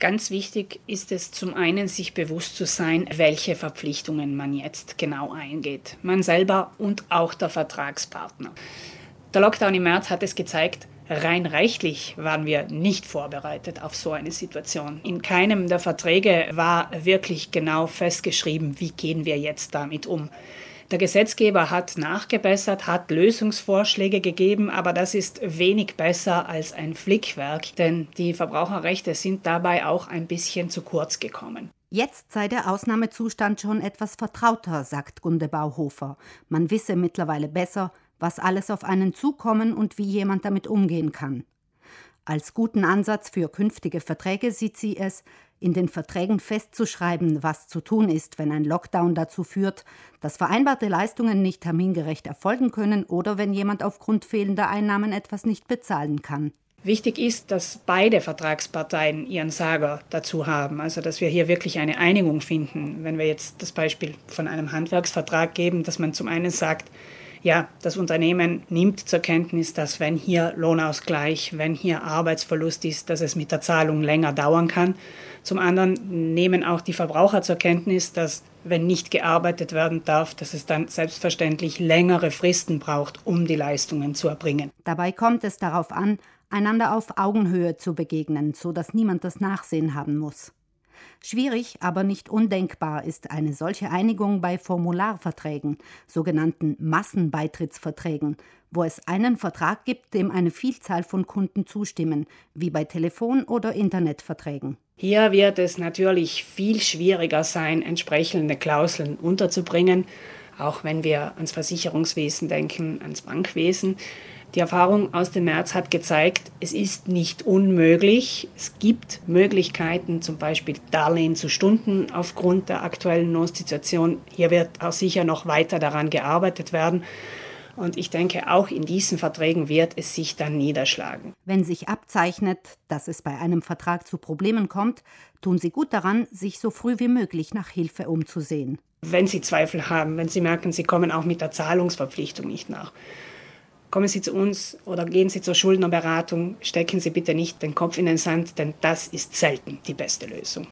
Ganz wichtig ist es zum einen, sich bewusst zu sein, welche Verpflichtungen man jetzt genau eingeht. Man selber und auch der Vertragspartner. Der Lockdown im März hat es gezeigt, rein rechtlich waren wir nicht vorbereitet auf so eine Situation. In keinem der Verträge war wirklich genau festgeschrieben, wie gehen wir jetzt damit um. Der Gesetzgeber hat nachgebessert, hat Lösungsvorschläge gegeben, aber das ist wenig besser als ein Flickwerk, denn die Verbraucherrechte sind dabei auch ein bisschen zu kurz gekommen. Jetzt sei der Ausnahmezustand schon etwas vertrauter, sagt Gunde Bauhofer. Man wisse mittlerweile besser, was alles auf einen zukommen und wie jemand damit umgehen kann. Als guten Ansatz für künftige Verträge sieht sie es, in den Verträgen festzuschreiben, was zu tun ist, wenn ein Lockdown dazu führt, dass vereinbarte Leistungen nicht termingerecht erfolgen können oder wenn jemand aufgrund fehlender Einnahmen etwas nicht bezahlen kann. Wichtig ist, dass beide Vertragsparteien ihren Sager dazu haben, also dass wir hier wirklich eine Einigung finden. Wenn wir jetzt das Beispiel von einem Handwerksvertrag geben, dass man zum einen sagt, ja, das Unternehmen nimmt zur Kenntnis, dass wenn hier Lohnausgleich, wenn hier Arbeitsverlust ist, dass es mit der Zahlung länger dauern kann. Zum anderen nehmen auch die Verbraucher zur Kenntnis, dass wenn nicht gearbeitet werden darf, dass es dann selbstverständlich längere Fristen braucht, um die Leistungen zu erbringen. Dabei kommt es darauf an, einander auf Augenhöhe zu begegnen, so dass niemand das Nachsehen haben muss. Schwierig, aber nicht undenkbar ist eine solche Einigung bei Formularverträgen, sogenannten Massenbeitrittsverträgen, wo es einen Vertrag gibt, dem eine Vielzahl von Kunden zustimmen, wie bei Telefon- oder Internetverträgen. Hier wird es natürlich viel schwieriger sein, entsprechende Klauseln unterzubringen, auch wenn wir ans Versicherungswesen denken, ans Bankwesen. Die Erfahrung aus dem März hat gezeigt, es ist nicht unmöglich. Es gibt Möglichkeiten, zum Beispiel Darlehen zu stunden aufgrund der aktuellen Notsituation. Hier wird auch sicher noch weiter daran gearbeitet werden. Und ich denke, auch in diesen Verträgen wird es sich dann niederschlagen. Wenn sich abzeichnet, dass es bei einem Vertrag zu Problemen kommt, tun Sie gut daran, sich so früh wie möglich nach Hilfe umzusehen. Wenn Sie Zweifel haben, wenn Sie merken, Sie kommen auch mit der Zahlungsverpflichtung nicht nach, kommen Sie zu uns oder gehen Sie zur Schuldnerberatung, stecken Sie bitte nicht den Kopf in den Sand, denn das ist selten die beste Lösung.